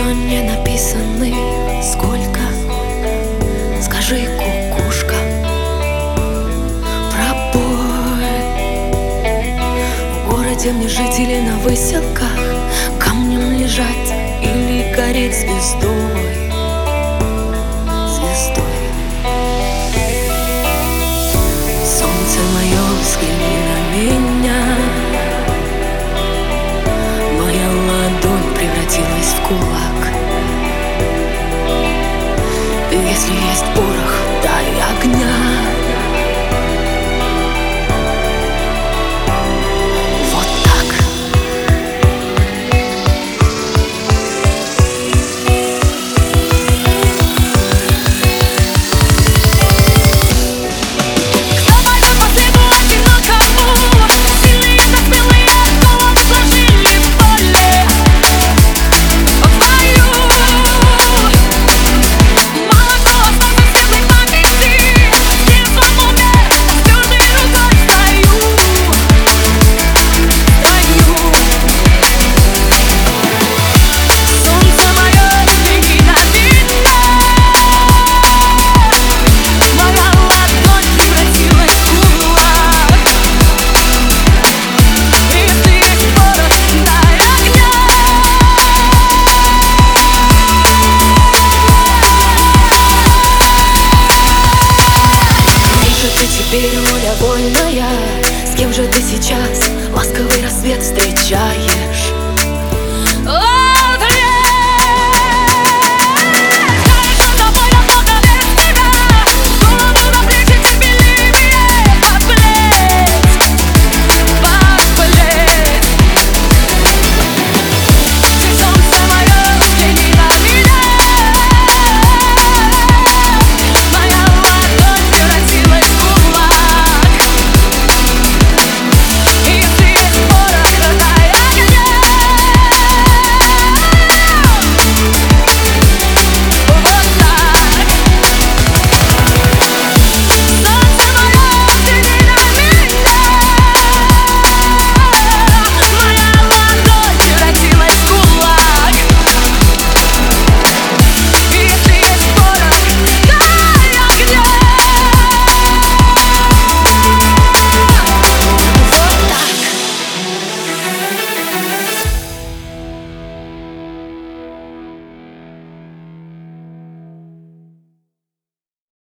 еще не написаны. Сколько, скажи, кукушка Пробой. В городе мне жители на выселках Камнем лежать или гореть звездой. есть Верю, я вольная С кем же ты сейчас ласковый рассвет встречаешь?